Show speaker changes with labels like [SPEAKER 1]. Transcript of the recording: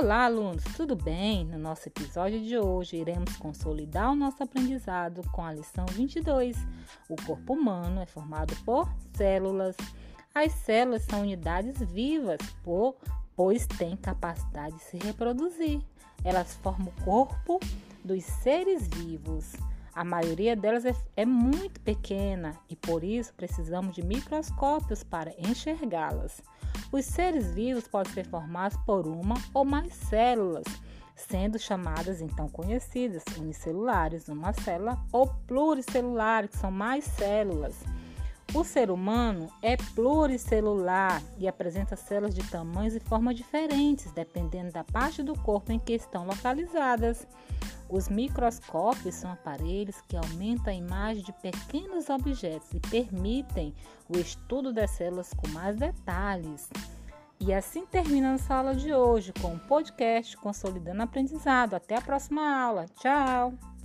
[SPEAKER 1] Olá, alunos, tudo bem? No nosso episódio de hoje, iremos consolidar o nosso aprendizado com a lição 22. O corpo humano é formado por células. As células são unidades vivas, pois têm capacidade de se reproduzir. Elas formam o corpo dos seres vivos. A maioria delas é, é muito pequena e por isso precisamos de microscópios para enxergá-las. Os seres vivos podem ser formados por uma ou mais células, sendo chamadas então conhecidas unicelulares, uma célula, ou pluricelulares, que são mais células. O ser humano é pluricelular e apresenta células de tamanhos e formas diferentes, dependendo da parte do corpo em que estão localizadas. Os microscópios são aparelhos que aumentam a imagem de pequenos objetos e permitem o estudo das células com mais detalhes. E assim termina a aula de hoje com o um podcast Consolidando Aprendizado. Até a próxima aula. Tchau!